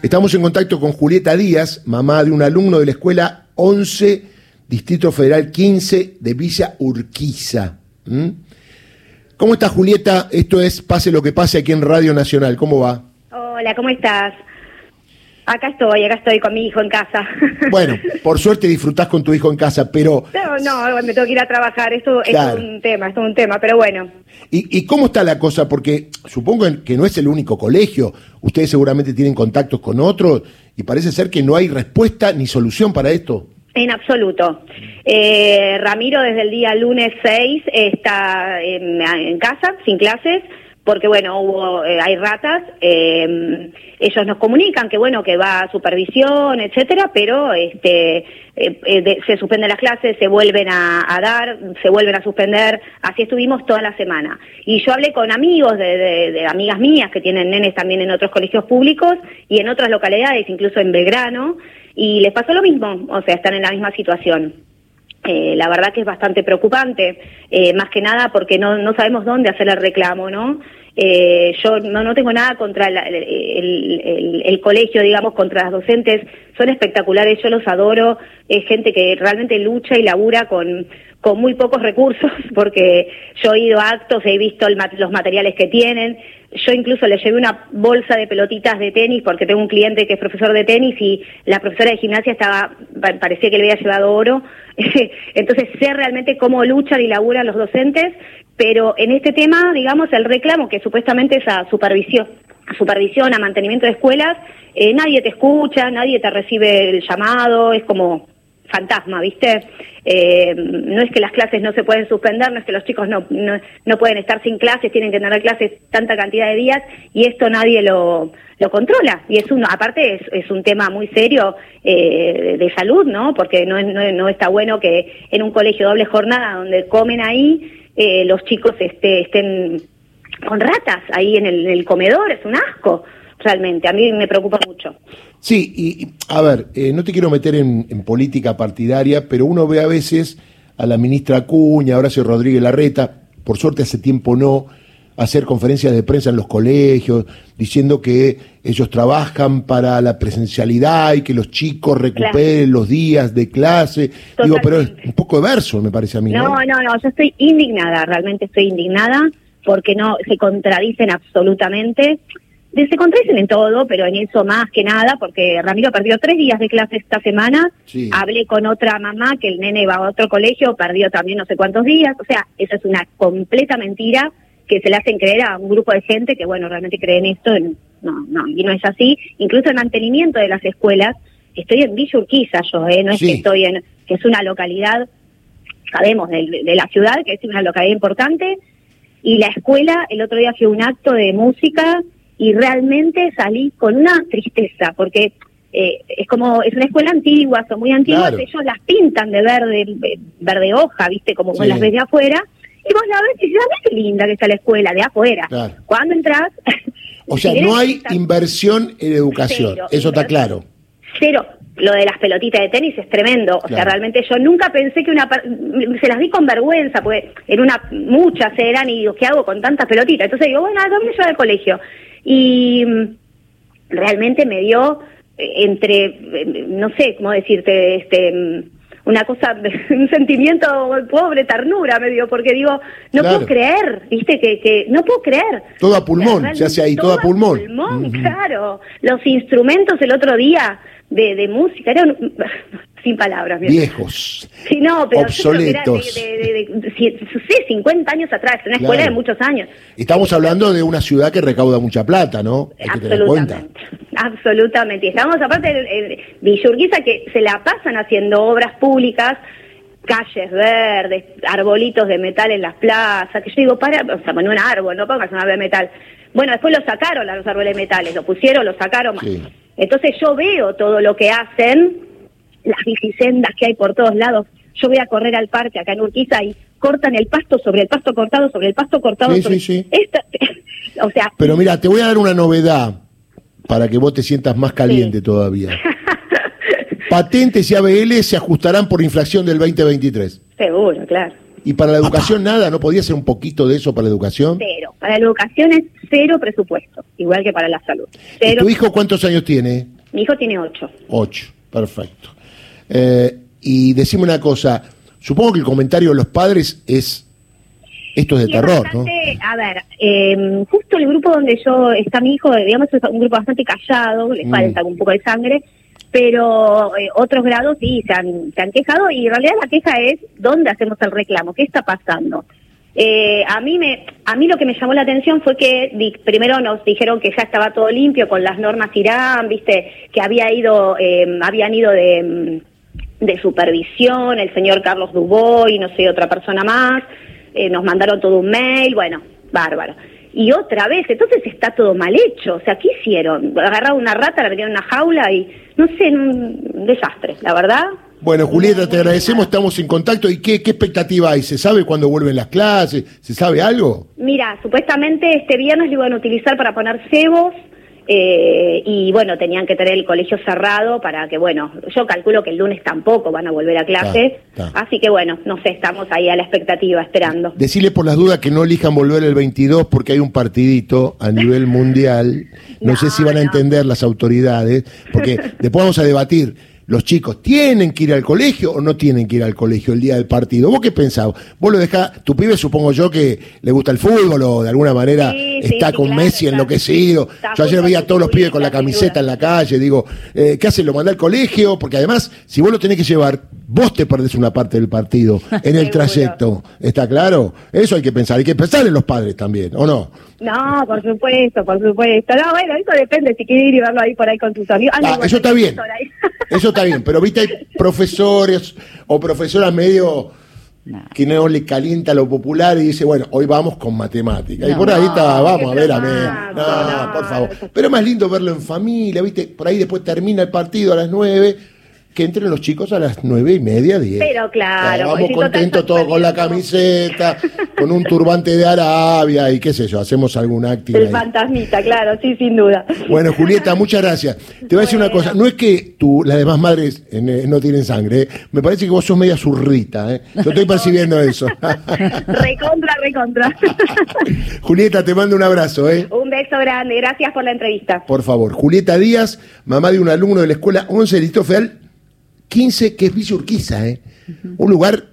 Estamos en contacto con Julieta Díaz, mamá de un alumno de la escuela 11, Distrito Federal 15 de Villa Urquiza. ¿Mm? ¿Cómo estás, Julieta? Esto es Pase lo que pase aquí en Radio Nacional. ¿Cómo va? Hola, ¿cómo estás? Acá estoy, acá estoy con mi hijo en casa. Bueno, por suerte disfrutás con tu hijo en casa, pero... No, no, me tengo que ir a trabajar, esto es un tema, esto es un tema, pero bueno. ¿Y, cómo está la cosa? Porque supongo que no es el único colegio, ustedes seguramente tienen contactos con otros y parece ser que no hay respuesta ni solución para esto. En absoluto. Eh, Ramiro desde el día lunes 6 está en casa, sin clases, porque bueno, hubo, eh, hay ratas, eh, ellos nos comunican que bueno, que va a supervisión, etcétera, pero este, eh, se suspenden las clases, se vuelven a, dar, se vuelven a suspender, así estuvimos toda la semana. Y yo hablé con amigos de, de, amigas mías que tienen nenes también en otros colegios públicos y en otras localidades, incluso en Belgrano, y les pasó lo mismo, o sea, están en la misma situación. Eh, la verdad que es bastante preocupante, eh, más que nada porque no sabemos dónde hacer el reclamo, ¿no? Eh, yo no, no tengo nada contra el, el, colegio, digamos, contra las docentes, son espectaculares, yo los adoro, es gente que realmente lucha y labura con, con muy pocos recursos, porque yo he ido a actos, he visto los materiales que tienen, yo incluso le llevé una bolsa de pelotitas de tenis porque tengo un cliente que es profesor de tenis y la profesora de gimnasia estaba parecía que le había llevado oro. Entonces sé realmente cómo luchan y laburan los docentes, pero en este tema, digamos, el reclamo que supuestamente es a supervisión, a supervisión, a mantenimiento de escuelas, eh, nadie te escucha, nadie te recibe el llamado, es como fantasma, ¿viste? Eh, no es que las clases no se pueden suspender, no es que los chicos no, no, pueden estar sin clases, tienen que tener clases tanta cantidad de días y esto nadie lo, lo controla. Y es uno, aparte es, es un tema muy serio eh, de salud, ¿no? Porque no, no, no está bueno que en un colegio doble jornada donde comen ahí, eh, los chicos este, estén con ratas ahí en el comedor, es un asco realmente. A mí me preocupa mucho. Sí, y a ver, eh, no te quiero meter en, política partidaria, pero uno ve a veces a la ministra Acuña, Horacio Rodríguez Larreta, por suerte hace tiempo no, hacer conferencias de prensa en los colegios, diciendo que ellos trabajan para la presencialidad y que los chicos recuperen los días de clase. Digo, pero es un poco de verso, me parece a mí. No, no, no, no, yo estoy indignada, realmente estoy indignada porque no se contradicen absolutamente se contradicen en todo, pero en eso más que nada, porque Ramiro perdió tres días de clase esta semana. Hablé con otra mamá que el nene va a otro colegio, perdió también no sé cuántos días. O sea, eso es una completa mentira que se le hacen creer a un grupo de gente que, bueno, realmente creen esto. no, no, y no es así. Incluso el mantenimiento de las escuelas. Estoy en Villa Urquiza yo, ¿eh? No es que estoy en, que es una localidad, sabemos, de, de la ciudad, que es una localidad importante. Y la escuela, el otro día fue un acto de música y realmente salí con una tristeza, porque eh, es como, es una escuela antigua, son muy antiguas, ellos las pintan de verde, verde hoja, viste, como las ves de afuera, y vos la ves y dices, ah, qué linda que está la escuela, de afuera. Cuando entras... O sea, no hay inversión en educación, eso está claro. Cero. Lo de las pelotitas de tenis es tremendo. O sea, realmente yo nunca pensé que una... Se las vi con vergüenza, porque en una... Muchas eran y digo, ¿qué hago con tantas pelotitas? Entonces digo, bueno, ¿a dónde yo al colegio? Y mm, realmente me dio eh, entre, eh, no sé cómo decirte, este mm, una cosa, un sentimiento pobre, ternura me dio, porque digo, no puedo creer, viste, que, que no puedo creer. Todo a pulmón, se hace ahí, todo, a pulmón. pulmón claro. Los instrumentos el otro día de, de música, eran sin palabras. Viejos. Sí, no, pero obsoletos. De, sí, 50 años atrás, una escuela de muchos años. Estamos hablando de una ciudad que recauda mucha plata, ¿no? absolutamente. Absolutamente. Y estamos aparte de Villurquiza que se la pasan haciendo obras públicas calles verdes, arbolitos de metal en las plazas, que yo digo, para, o sea, poner un árbol, no pongas un árbol de metal. Bueno, después lo sacaron los árboles de metales, lo pusieron, lo sacaron. Entonces yo veo todo lo que hacen las bicisendas que hay por todos lados. Yo voy a correr al parque acá en Urquiza y cortan el pasto sobre el pasto cortado, sobre el pasto cortado. Sí, sí, sí. o sea, Pero mira, te voy a dar una novedad para que vos te sientas más caliente todavía. Patentes y ABL se ajustarán por inflación del 2023. Seguro, claro. ¿Y para la educación nada? ¿No podía ser un poquito de eso para la educación? Pero para la educación es cero presupuesto, igual que para la salud. ¿Tu hijo cuántos años tiene? Mi hijo tiene ocho. Ocho, perfecto. Eh, y decime una cosa, supongo que el comentario de los padres es esto es de terror, ¿no? A ver, em, justo el grupo donde yo está mi hijo, digamos, es un grupo bastante callado, le mm. falta un poco de sangre, pero eh, otros grados sí se han, se han quejado y en realidad la queja es dónde hacemos el reclamo, qué está pasando. Eh, a mí me, a mí lo que me llamó la atención fue que primero nos dijeron que ya estaba todo limpio con las normas Irán, viste, que había ido, em, habían ido de, de supervisión el señor Carlos Dubois y no sé otra persona más. Eh, nos mandaron todo un mail, bueno, bárbaro. Y otra vez, entonces está todo mal hecho. O sea, ¿qué hicieron? Agarraron una rata, la metieron en una jaula y, no sé, un desastre, la verdad. Bueno, Julieta, te agradecemos, estamos en contacto. ¿Y qué, qué expectativa hay? ¿Se sabe cuándo vuelven las clases? ¿Se sabe algo? Mira, supuestamente este viernes lo iban a utilizar para poner cebos eh, y bueno, tenían que tener el colegio cerrado para que, bueno, yo calculo que el lunes tampoco van a volver a clase, así que bueno, no sé, estamos ahí a la expectativa, esperando. Decirle por las dudas que no elijan volver el 22 porque hay un partidito a nivel mundial, no, sé si van a entender las autoridades, porque después vamos a debatir los chicos tienen que ir al colegio o no tienen que ir al colegio el día del partido. ¿Vos qué pensás? Vos lo dejás, tu pibe supongo yo que le gusta el fútbol o de alguna manera está con Messi enloquecido. yo ayer veía a todos los pibes con la camiseta en la calle, digo, eh, ¿qué hace? ¿Lo manda al colegio? Porque además, si vos lo tenés que llevar, vos te perdés una parte del partido en el trayecto. ¿Está claro? Eso hay que pensar, hay que pensar en los padres también, ¿o no? No, por supuesto, por supuesto. No, bueno, eso depende si quieres ir y verlo ahí por ahí con tus amigos. Ah, eso está bien. Eso está bien, pero viste, hay profesores o profesoras medio que no le calienta lo popular y dice, bueno, hoy vamos con matemática. y por ahí está, vamos a ver a ver. No, por favor. Pero es más lindo verlo en familia, viste, por ahí después termina el partido a las nueve que entren los chicos a las nueve y media, diez. Pero claro. vamos contentos todos con la camiseta, con un turbante de Arabia y qué sé yo, hacemos algún acto. El fantasmita, claro, sí, sin duda. Bueno, Julieta, muchas gracias. Te voy a decir una cosa, no es que tú, las demás madres eh, no tienen sangre, ¿eh? me parece que vos sos media zurrita, ¿eh? yo estoy percibiendo eso. recontra, recontra. Julieta, te mando un abrazo. ¿eh? Un beso grande, gracias por la entrevista. Por favor, Julieta Díaz, mamá de un alumno de la escuela 11 de Listo 15, que es Villa Urquiza, ¿eh? Un lugar